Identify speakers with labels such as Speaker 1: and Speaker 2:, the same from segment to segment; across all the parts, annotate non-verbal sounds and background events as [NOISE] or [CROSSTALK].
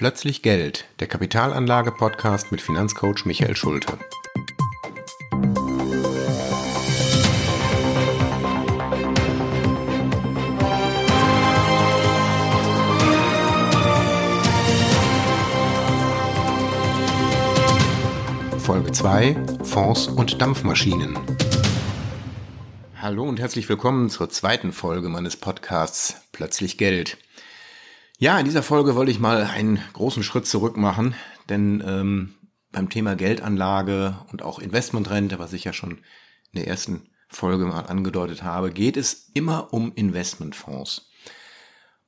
Speaker 1: Plötzlich Geld, der Kapitalanlage-Podcast mit Finanzcoach Michael Schulte. Folge 2 Fonds und Dampfmaschinen. Hallo und herzlich willkommen zur zweiten Folge meines Podcasts Plötzlich Geld. Ja, in dieser Folge wollte ich mal einen großen Schritt zurück machen, denn ähm, beim Thema Geldanlage und auch Investmentrente, was ich ja schon in der ersten Folge mal angedeutet habe, geht es immer um Investmentfonds.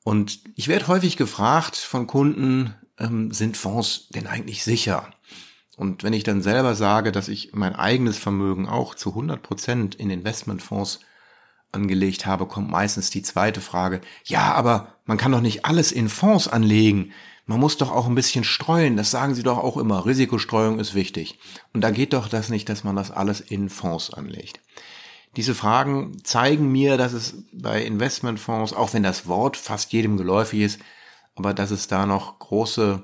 Speaker 1: Und ich werde häufig gefragt von Kunden, ähm, sind Fonds denn eigentlich sicher? Und wenn ich dann selber sage, dass ich mein eigenes Vermögen auch zu 100 Prozent in Investmentfonds angelegt habe, kommt meistens die zweite Frage. Ja, aber man kann doch nicht alles in Fonds anlegen. Man muss doch auch ein bisschen streuen. Das sagen Sie doch auch immer. Risikostreuung ist wichtig. Und da geht doch das nicht, dass man das alles in Fonds anlegt. Diese Fragen zeigen mir, dass es bei Investmentfonds, auch wenn das Wort fast jedem geläufig ist, aber dass es da noch große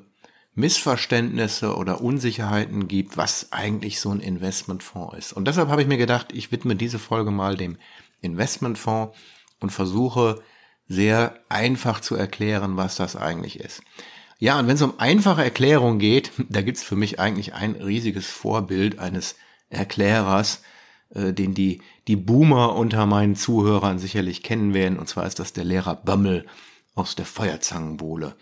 Speaker 1: Missverständnisse oder Unsicherheiten gibt, was eigentlich so ein Investmentfonds ist. Und deshalb habe ich mir gedacht, ich widme diese Folge mal dem Investmentfonds und versuche sehr einfach zu erklären, was das eigentlich ist. Ja, und wenn es um einfache Erklärung geht, [LAUGHS] da gibt's für mich eigentlich ein riesiges Vorbild eines Erklärers, äh, den die, die Boomer unter meinen Zuhörern sicherlich kennen werden, und zwar ist das der Lehrer Bömmel aus der Feuerzangenbowle.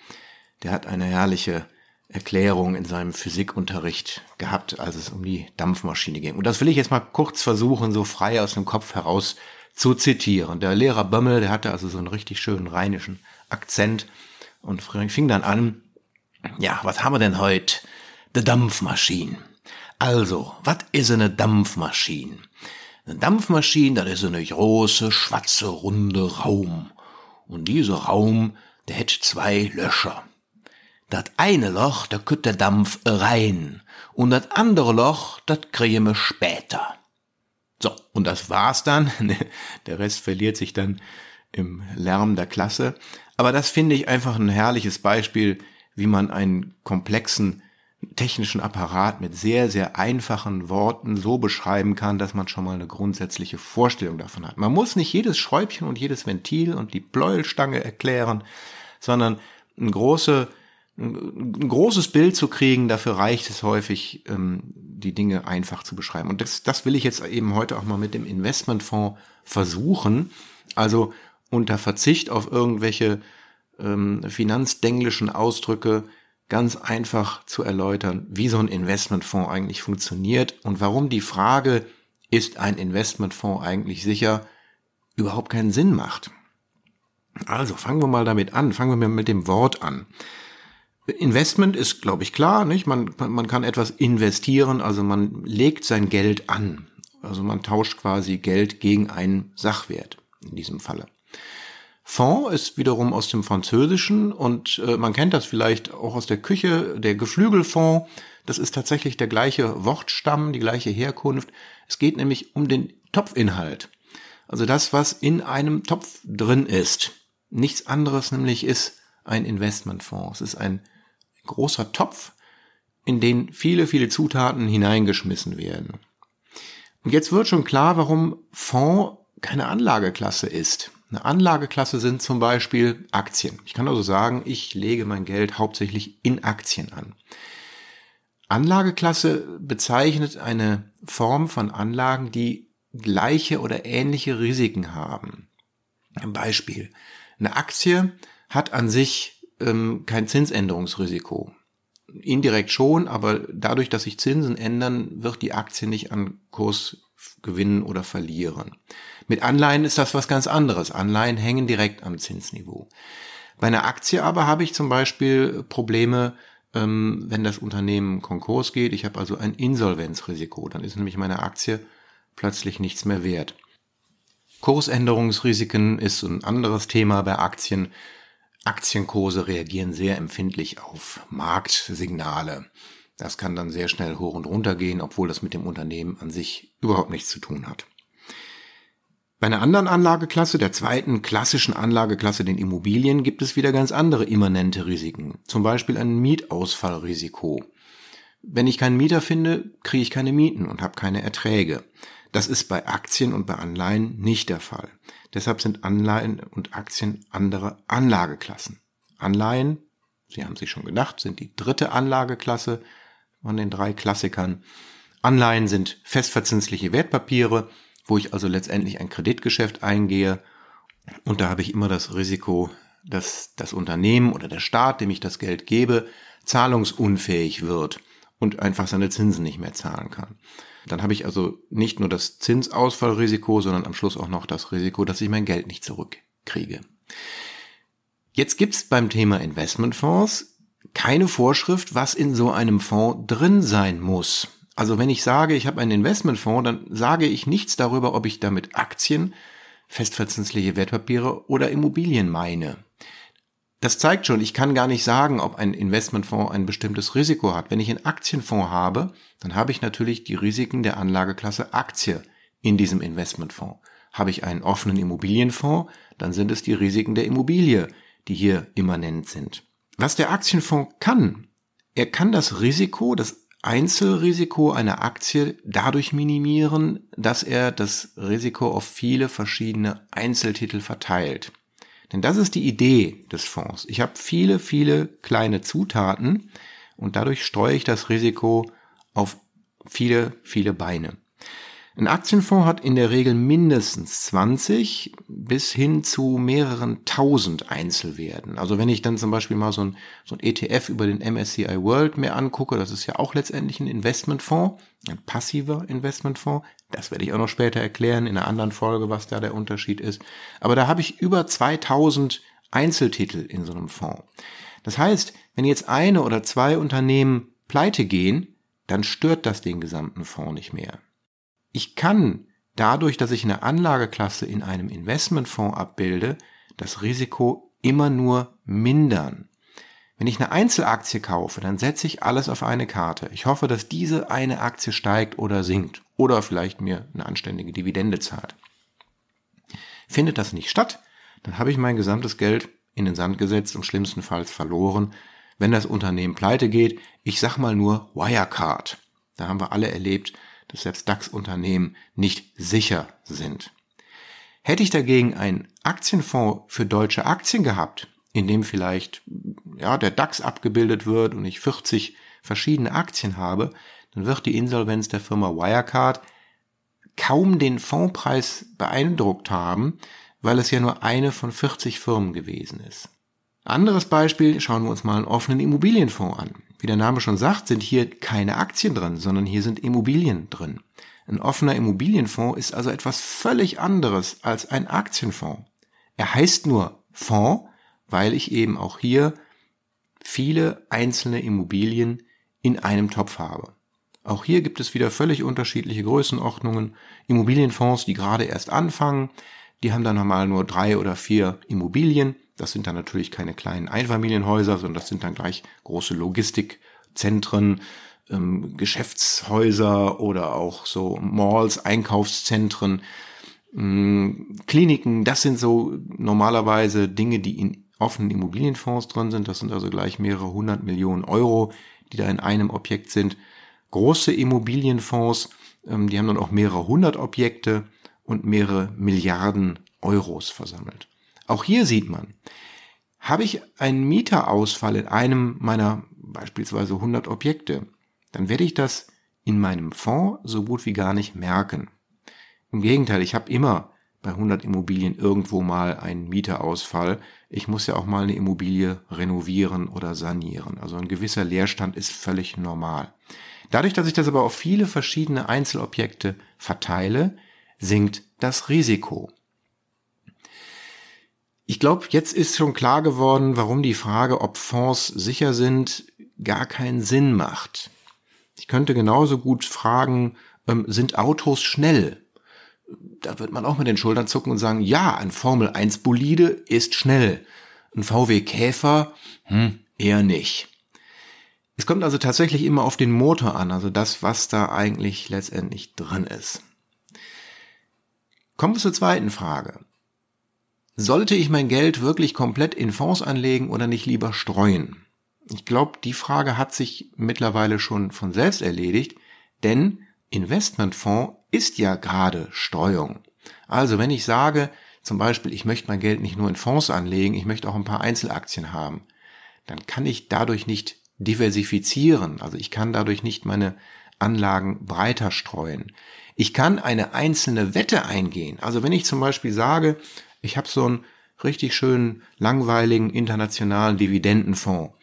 Speaker 1: Der hat eine herrliche Erklärung in seinem Physikunterricht gehabt, als es um die Dampfmaschine ging. Und das will ich jetzt mal kurz versuchen, so frei aus dem Kopf heraus zu zitieren. Der Lehrer Bömmel, der hatte also so einen richtig schönen rheinischen Akzent und fing dann an, ja, was haben wir denn heute? De Dampfmaschine. Also, was ist eine Dampfmaschine? Eine Dampfmaschine, das ist eine große, schwarze, runde Raum. Und dieser Raum, der hätte zwei Löcher. Das eine Loch, da kütt der Dampf rein. Und das andere Loch, das kriegen wir später. So, und das war's dann. [LAUGHS] Der Rest verliert sich dann im Lärm der Klasse. Aber das finde ich einfach ein herrliches Beispiel, wie man einen komplexen technischen Apparat mit sehr, sehr einfachen Worten so beschreiben kann, dass man schon mal eine grundsätzliche Vorstellung davon hat. Man muss nicht jedes Schräubchen und jedes Ventil und die Pleuelstange erklären, sondern eine große ein großes Bild zu kriegen, dafür reicht es häufig, ähm, die Dinge einfach zu beschreiben. Und das, das will ich jetzt eben heute auch mal mit dem Investmentfonds versuchen. Also unter Verzicht auf irgendwelche ähm, finanzdenglischen Ausdrücke ganz einfach zu erläutern, wie so ein Investmentfonds eigentlich funktioniert und warum die Frage, ist ein Investmentfonds eigentlich sicher, überhaupt keinen Sinn macht. Also fangen wir mal damit an, fangen wir mit dem Wort an. Investment ist, glaube ich, klar, nicht? Man, man kann etwas investieren, also man legt sein Geld an. Also man tauscht quasi Geld gegen einen Sachwert in diesem Falle. Fonds ist wiederum aus dem Französischen und äh, man kennt das vielleicht auch aus der Küche, der Geflügelfonds. Das ist tatsächlich der gleiche Wortstamm, die gleiche Herkunft. Es geht nämlich um den Topfinhalt. Also das, was in einem Topf drin ist. Nichts anderes nämlich ist ein Investmentfonds. Es ist ein großer Topf, in den viele, viele Zutaten hineingeschmissen werden. Und jetzt wird schon klar, warum Fonds keine Anlageklasse ist. Eine Anlageklasse sind zum Beispiel Aktien. Ich kann also sagen, ich lege mein Geld hauptsächlich in Aktien an. Anlageklasse bezeichnet eine Form von Anlagen, die gleiche oder ähnliche Risiken haben. Ein Beispiel. Eine Aktie hat an sich ähm, kein Zinsänderungsrisiko. Indirekt schon, aber dadurch, dass sich Zinsen ändern, wird die Aktie nicht an Kurs gewinnen oder verlieren. Mit Anleihen ist das was ganz anderes. Anleihen hängen direkt am Zinsniveau. Bei einer Aktie aber habe ich zum Beispiel Probleme, ähm, wenn das Unternehmen Konkurs geht. Ich habe also ein Insolvenzrisiko. Dann ist nämlich meine Aktie plötzlich nichts mehr wert. Kursänderungsrisiken ist ein anderes Thema bei Aktien. Aktienkurse reagieren sehr empfindlich auf Marktsignale. Das kann dann sehr schnell hoch und runter gehen, obwohl das mit dem Unternehmen an sich überhaupt nichts zu tun hat. Bei einer anderen Anlageklasse, der zweiten klassischen Anlageklasse, den Immobilien, gibt es wieder ganz andere immanente Risiken. Zum Beispiel ein Mietausfallrisiko. Wenn ich keinen Mieter finde, kriege ich keine Mieten und habe keine Erträge. Das ist bei Aktien und bei Anleihen nicht der Fall. Deshalb sind Anleihen und Aktien andere Anlageklassen. Anleihen, Sie haben sich schon gedacht, sind die dritte Anlageklasse von den drei Klassikern. Anleihen sind festverzinsliche Wertpapiere, wo ich also letztendlich ein Kreditgeschäft eingehe und da habe ich immer das Risiko, dass das Unternehmen oder der Staat, dem ich das Geld gebe, zahlungsunfähig wird und einfach seine Zinsen nicht mehr zahlen kann. Dann habe ich also nicht nur das Zinsausfallrisiko, sondern am Schluss auch noch das Risiko, dass ich mein Geld nicht zurückkriege. Jetzt gibt's beim Thema Investmentfonds keine Vorschrift, was in so einem Fonds drin sein muss. Also wenn ich sage, ich habe einen Investmentfonds, dann sage ich nichts darüber, ob ich damit Aktien, festverzinsliche Wertpapiere oder Immobilien meine. Das zeigt schon, ich kann gar nicht sagen, ob ein Investmentfonds ein bestimmtes Risiko hat. Wenn ich einen Aktienfonds habe, dann habe ich natürlich die Risiken der Anlageklasse Aktie in diesem Investmentfonds. Habe ich einen offenen Immobilienfonds, dann sind es die Risiken der Immobilie, die hier immanent sind. Was der Aktienfonds kann, er kann das Risiko, das Einzelrisiko einer Aktie dadurch minimieren, dass er das Risiko auf viele verschiedene Einzeltitel verteilt. Denn das ist die Idee des Fonds. Ich habe viele, viele kleine Zutaten und dadurch streue ich das Risiko auf viele, viele Beine. Ein Aktienfonds hat in der Regel mindestens 20 bis hin zu mehreren tausend Einzelwerten. Also wenn ich dann zum Beispiel mal so ein, so ein ETF über den MSCI World mir angucke, das ist ja auch letztendlich ein Investmentfonds, ein passiver Investmentfonds. Das werde ich auch noch später erklären in einer anderen Folge, was da der Unterschied ist. Aber da habe ich über 2000 Einzeltitel in so einem Fonds. Das heißt, wenn jetzt eine oder zwei Unternehmen pleite gehen, dann stört das den gesamten Fonds nicht mehr. Ich kann dadurch, dass ich eine Anlageklasse in einem Investmentfonds abbilde, das Risiko immer nur mindern. Wenn ich eine Einzelaktie kaufe, dann setze ich alles auf eine Karte. Ich hoffe, dass diese eine Aktie steigt oder sinkt oder vielleicht mir eine anständige Dividende zahlt. Findet das nicht statt, dann habe ich mein gesamtes Geld in den Sand gesetzt und schlimmstenfalls verloren, wenn das Unternehmen pleite geht. Ich sag mal nur Wirecard. Da haben wir alle erlebt, dass selbst DAX-Unternehmen nicht sicher sind. Hätte ich dagegen einen Aktienfonds für deutsche Aktien gehabt, in dem vielleicht ja, der DAX abgebildet wird und ich 40 verschiedene Aktien habe, dann wird die Insolvenz der Firma Wirecard kaum den Fondspreis beeindruckt haben, weil es ja nur eine von 40 Firmen gewesen ist. Anderes Beispiel, schauen wir uns mal einen offenen Immobilienfonds an. Wie der Name schon sagt, sind hier keine Aktien drin, sondern hier sind Immobilien drin. Ein offener Immobilienfonds ist also etwas völlig anderes als ein Aktienfonds. Er heißt nur Fonds, weil ich eben auch hier viele einzelne Immobilien in einem Topf habe. Auch hier gibt es wieder völlig unterschiedliche Größenordnungen. Immobilienfonds, die gerade erst anfangen, die haben dann normal nur drei oder vier Immobilien das sind dann natürlich keine kleinen Einfamilienhäuser, sondern das sind dann gleich große Logistikzentren, ähm, Geschäftshäuser oder auch so Malls, Einkaufszentren, ähm, Kliniken. Das sind so normalerweise Dinge, die in offenen Immobilienfonds drin sind. Das sind also gleich mehrere hundert Millionen Euro, die da in einem Objekt sind. Große Immobilienfonds, ähm, die haben dann auch mehrere hundert Objekte und mehrere Milliarden Euros versammelt. Auch hier sieht man, habe ich einen Mieterausfall in einem meiner beispielsweise 100 Objekte, dann werde ich das in meinem Fonds so gut wie gar nicht merken. Im Gegenteil, ich habe immer bei 100 Immobilien irgendwo mal einen Mieterausfall. Ich muss ja auch mal eine Immobilie renovieren oder sanieren. Also ein gewisser Leerstand ist völlig normal. Dadurch, dass ich das aber auf viele verschiedene Einzelobjekte verteile, sinkt das Risiko. Ich glaube, jetzt ist schon klar geworden, warum die Frage, ob Fonds sicher sind, gar keinen Sinn macht. Ich könnte genauso gut fragen, ähm, sind Autos schnell? Da wird man auch mit den Schultern zucken und sagen, ja, ein Formel 1 Bolide ist schnell. Ein VW Käfer, hm, eher nicht. Es kommt also tatsächlich immer auf den Motor an, also das, was da eigentlich letztendlich drin ist. Kommen wir zur zweiten Frage. Sollte ich mein Geld wirklich komplett in Fonds anlegen oder nicht lieber streuen? Ich glaube, die Frage hat sich mittlerweile schon von selbst erledigt, denn Investmentfonds ist ja gerade Streuung. Also wenn ich sage, zum Beispiel, ich möchte mein Geld nicht nur in Fonds anlegen, ich möchte auch ein paar Einzelaktien haben, dann kann ich dadurch nicht diversifizieren. Also ich kann dadurch nicht meine Anlagen breiter streuen. Ich kann eine einzelne Wette eingehen. Also wenn ich zum Beispiel sage, ich habe so einen richtig schönen, langweiligen internationalen Dividendenfonds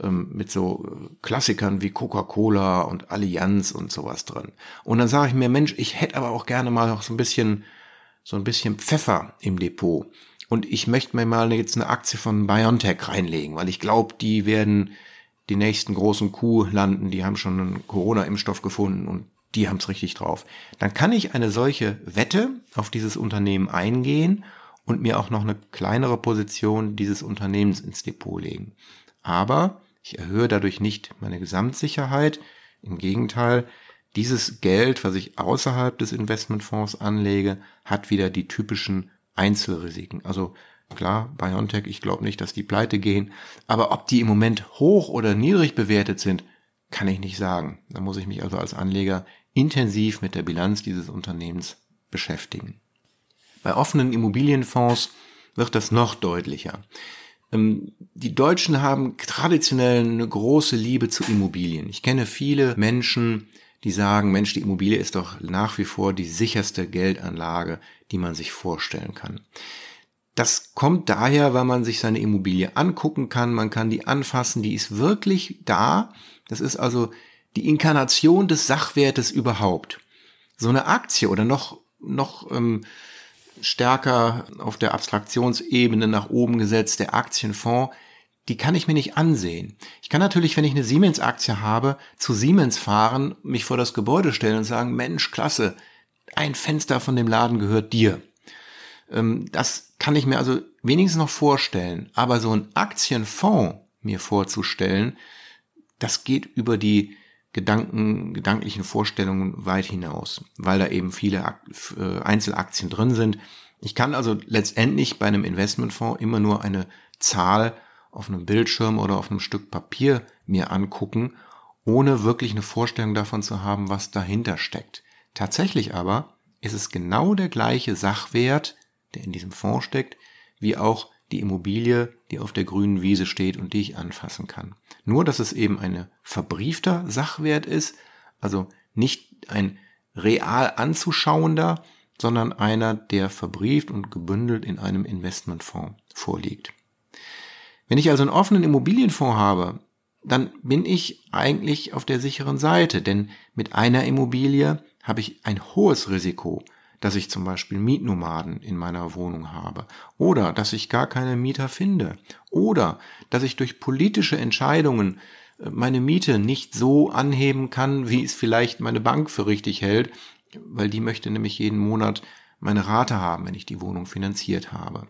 Speaker 1: ähm, mit so äh, Klassikern wie Coca-Cola und Allianz und sowas drin. Und dann sage ich mir, Mensch, ich hätte aber auch gerne mal noch so ein bisschen, so ein bisschen Pfeffer im Depot. Und ich möchte mir mal jetzt eine Aktie von BioNTech reinlegen, weil ich glaube, die werden die nächsten großen Kuh landen, die haben schon einen Corona-Impfstoff gefunden und die haben es richtig drauf. Dann kann ich eine solche Wette auf dieses Unternehmen eingehen und mir auch noch eine kleinere Position dieses Unternehmens ins Depot legen. Aber ich erhöhe dadurch nicht meine Gesamtsicherheit. Im Gegenteil, dieses Geld, was ich außerhalb des Investmentfonds anlege, hat wieder die typischen Einzelrisiken. Also klar, BioNTech, ich glaube nicht, dass die pleite gehen. Aber ob die im Moment hoch oder niedrig bewertet sind, kann ich nicht sagen. Da muss ich mich also als Anleger intensiv mit der Bilanz dieses Unternehmens beschäftigen. Bei offenen Immobilienfonds wird das noch deutlicher. Ähm, die Deutschen haben traditionell eine große Liebe zu Immobilien. Ich kenne viele Menschen, die sagen, Mensch, die Immobilie ist doch nach wie vor die sicherste Geldanlage, die man sich vorstellen kann. Das kommt daher, weil man sich seine Immobilie angucken kann, man kann die anfassen, die ist wirklich da. Das ist also die Inkarnation des Sachwertes überhaupt. So eine Aktie oder noch, noch ähm, stärker auf der Abstraktionsebene nach oben gesetzt, der Aktienfonds, die kann ich mir nicht ansehen. Ich kann natürlich, wenn ich eine Siemens-Aktie habe, zu Siemens fahren, mich vor das Gebäude stellen und sagen, Mensch, klasse, ein Fenster von dem Laden gehört dir. Ähm, das kann ich mir also wenigstens noch vorstellen. Aber so ein Aktienfonds mir vorzustellen, das geht über die Gedanken, gedanklichen Vorstellungen weit hinaus, weil da eben viele äh, Einzelaktien drin sind. Ich kann also letztendlich bei einem Investmentfonds immer nur eine Zahl auf einem Bildschirm oder auf einem Stück Papier mir angucken, ohne wirklich eine Vorstellung davon zu haben, was dahinter steckt. Tatsächlich aber ist es genau der gleiche Sachwert, der in diesem Fonds steckt, wie auch die Immobilie, die auf der grünen Wiese steht und die ich anfassen kann. Nur, dass es eben ein verbriefter Sachwert ist, also nicht ein real anzuschauender, sondern einer, der verbrieft und gebündelt in einem Investmentfonds vorliegt. Wenn ich also einen offenen Immobilienfonds habe, dann bin ich eigentlich auf der sicheren Seite, denn mit einer Immobilie habe ich ein hohes Risiko, dass ich zum Beispiel Mietnomaden in meiner Wohnung habe oder dass ich gar keine Mieter finde oder dass ich durch politische Entscheidungen äh, meine Miete nicht so anheben kann, wie es vielleicht meine Bank für richtig hält, weil die möchte nämlich jeden Monat meine Rate haben, wenn ich die Wohnung finanziert habe.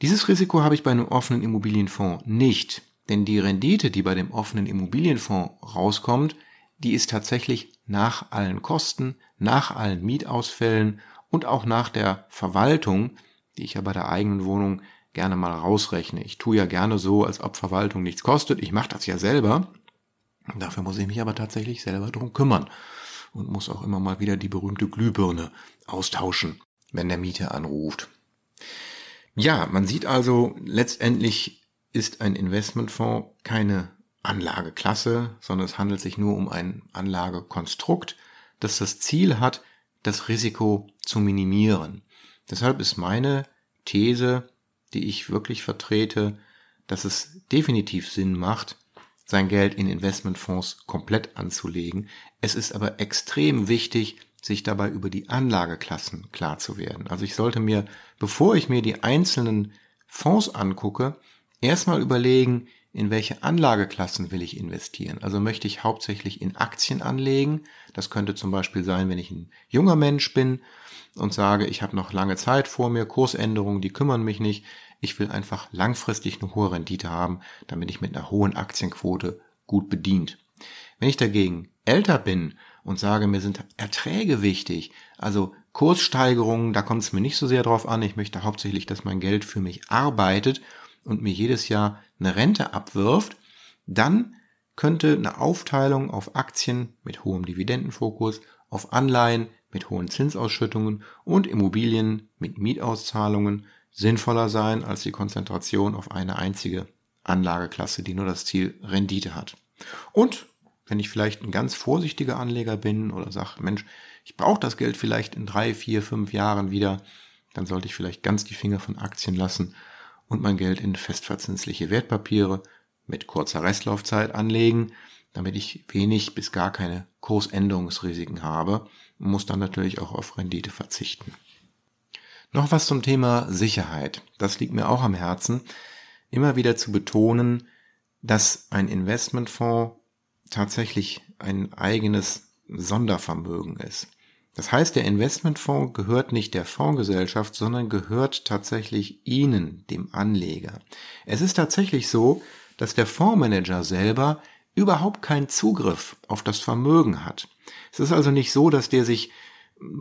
Speaker 1: Dieses Risiko habe ich bei einem offenen Immobilienfonds nicht, denn die Rendite, die bei dem offenen Immobilienfonds rauskommt, die ist tatsächlich nach allen Kosten, nach allen Mietausfällen und auch nach der Verwaltung, die ich ja bei der eigenen Wohnung gerne mal rausrechne. Ich tue ja gerne so, als ob Verwaltung nichts kostet. Ich mache das ja selber. Dafür muss ich mich aber tatsächlich selber drum kümmern und muss auch immer mal wieder die berühmte Glühbirne austauschen, wenn der Mieter anruft. Ja, man sieht also, letztendlich ist ein Investmentfonds keine Anlageklasse, sondern es handelt sich nur um ein Anlagekonstrukt, das das Ziel hat, das Risiko zu minimieren. Deshalb ist meine These, die ich wirklich vertrete, dass es definitiv Sinn macht, sein Geld in Investmentfonds komplett anzulegen. Es ist aber extrem wichtig, sich dabei über die Anlageklassen klar zu werden. Also ich sollte mir, bevor ich mir die einzelnen Fonds angucke, erstmal überlegen, in welche Anlageklassen will ich investieren. Also möchte ich hauptsächlich in Aktien anlegen. Das könnte zum Beispiel sein, wenn ich ein junger Mensch bin und sage, ich habe noch lange Zeit vor mir, Kursänderungen, die kümmern mich nicht. Ich will einfach langfristig eine hohe Rendite haben, damit ich mit einer hohen Aktienquote gut bedient. Wenn ich dagegen älter bin und sage, mir sind Erträge wichtig, also Kurssteigerungen, da kommt es mir nicht so sehr drauf an. Ich möchte hauptsächlich, dass mein Geld für mich arbeitet und mir jedes Jahr eine Rente abwirft. Dann könnte eine Aufteilung auf Aktien mit hohem Dividendenfokus, auf Anleihen mit hohen Zinsausschüttungen und Immobilien mit Mietauszahlungen sinnvoller sein als die Konzentration auf eine einzige Anlageklasse, die nur das Ziel Rendite hat. Und wenn ich vielleicht ein ganz vorsichtiger Anleger bin oder sage, Mensch, ich brauche das Geld vielleicht in drei, vier, fünf Jahren wieder, dann sollte ich vielleicht ganz die Finger von Aktien lassen und mein Geld in festverzinsliche Wertpapiere mit kurzer Restlaufzeit anlegen, damit ich wenig bis gar keine Kursänderungsrisiken habe und muss dann natürlich auch auf Rendite verzichten. Noch was zum Thema Sicherheit. Das liegt mir auch am Herzen, immer wieder zu betonen, dass ein Investmentfonds tatsächlich ein eigenes Sondervermögen ist. Das heißt, der Investmentfonds gehört nicht der Fondsgesellschaft, sondern gehört tatsächlich Ihnen, dem Anleger. Es ist tatsächlich so, dass der Fondsmanager selber überhaupt keinen Zugriff auf das Vermögen hat. Es ist also nicht so, dass der sich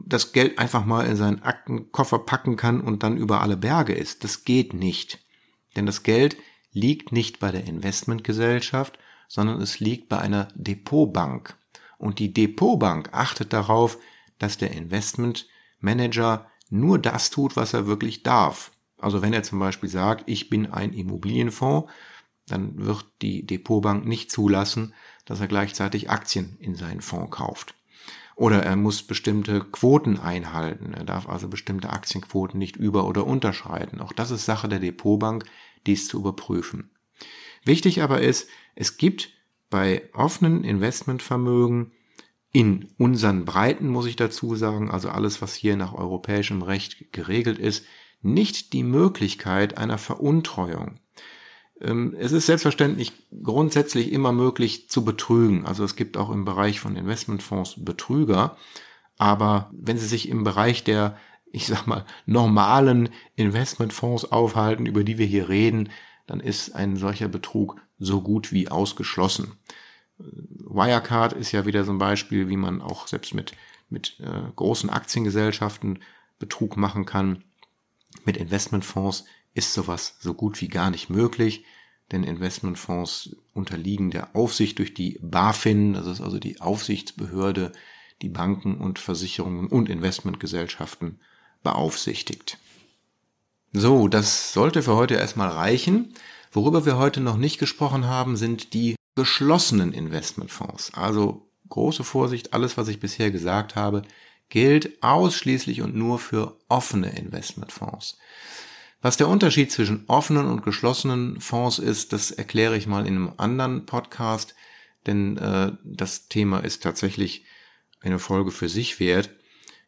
Speaker 1: das Geld einfach mal in seinen Aktenkoffer packen kann und dann über alle Berge ist. Das geht nicht. Denn das Geld liegt nicht bei der Investmentgesellschaft, sondern es liegt bei einer Depotbank. Und die Depotbank achtet darauf, dass der Investmentmanager nur das tut, was er wirklich darf. Also wenn er zum Beispiel sagt, ich bin ein Immobilienfonds, dann wird die Depotbank nicht zulassen, dass er gleichzeitig Aktien in seinen Fonds kauft. Oder er muss bestimmte Quoten einhalten. Er darf also bestimmte Aktienquoten nicht über- oder unterschreiten. Auch das ist Sache der Depotbank, dies zu überprüfen. Wichtig aber ist, es gibt bei offenen Investmentvermögen in unseren Breiten, muss ich dazu sagen, also alles, was hier nach europäischem Recht geregelt ist, nicht die Möglichkeit einer Veruntreuung. Ähm, es ist selbstverständlich grundsätzlich immer möglich zu betrügen. Also es gibt auch im Bereich von Investmentfonds Betrüger. Aber wenn Sie sich im Bereich der, ich sag mal, normalen Investmentfonds aufhalten, über die wir hier reden, dann ist ein solcher Betrug so gut wie ausgeschlossen. Wirecard ist ja wieder so ein Beispiel, wie man auch selbst mit, mit äh, großen Aktiengesellschaften Betrug machen kann. Mit Investmentfonds ist sowas so gut wie gar nicht möglich, denn Investmentfonds unterliegen der Aufsicht durch die BaFin, das ist also die Aufsichtsbehörde, die Banken und Versicherungen und Investmentgesellschaften beaufsichtigt. So, das sollte für heute erstmal reichen. Worüber wir heute noch nicht gesprochen haben, sind die geschlossenen Investmentfonds. Also große Vorsicht, alles, was ich bisher gesagt habe, gilt ausschließlich und nur für offene Investmentfonds. Was der Unterschied zwischen offenen und geschlossenen Fonds ist, das erkläre ich mal in einem anderen Podcast, denn äh, das Thema ist tatsächlich eine Folge für sich wert.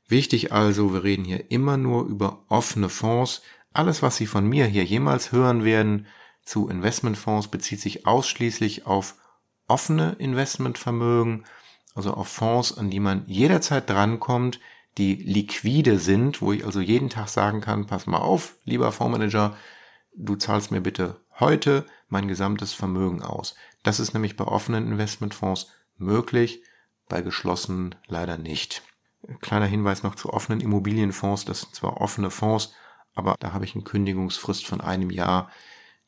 Speaker 1: Wichtig also, wir reden hier immer nur über offene Fonds. Alles, was Sie von mir hier jemals hören werden zu Investmentfonds, bezieht sich ausschließlich auf offene Investmentvermögen, also auf Fonds, an die man jederzeit drankommt, die liquide sind, wo ich also jeden Tag sagen kann, pass mal auf, lieber Fondsmanager, du zahlst mir bitte heute mein gesamtes Vermögen aus. Das ist nämlich bei offenen Investmentfonds möglich, bei geschlossenen leider nicht. Kleiner Hinweis noch zu offenen Immobilienfonds, das sind zwar offene Fonds, aber da habe ich eine Kündigungsfrist von einem Jahr.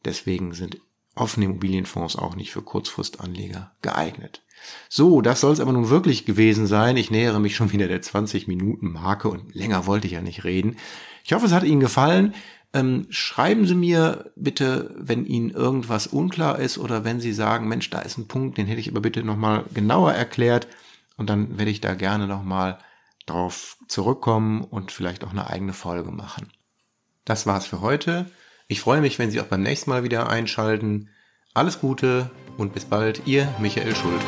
Speaker 1: Deswegen sind offene Immobilienfonds auch nicht für Kurzfristanleger geeignet. So, das soll es aber nun wirklich gewesen sein. Ich nähere mich schon wieder der 20 Minuten Marke und länger wollte ich ja nicht reden. Ich hoffe, es hat Ihnen gefallen. Ähm, schreiben Sie mir bitte, wenn Ihnen irgendwas unklar ist oder wenn Sie sagen, Mensch, da ist ein Punkt, den hätte ich aber bitte nochmal genauer erklärt. Und dann werde ich da gerne nochmal drauf zurückkommen und vielleicht auch eine eigene Folge machen. Das war's für heute. Ich freue mich, wenn Sie auch beim nächsten Mal wieder einschalten. Alles Gute und bis bald, Ihr Michael Schulte.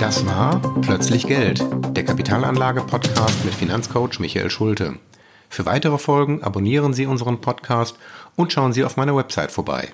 Speaker 1: Das war Plötzlich Geld, der Kapitalanlage-Podcast mit Finanzcoach Michael Schulte. Für weitere Folgen abonnieren Sie unseren Podcast und schauen Sie auf meiner Website vorbei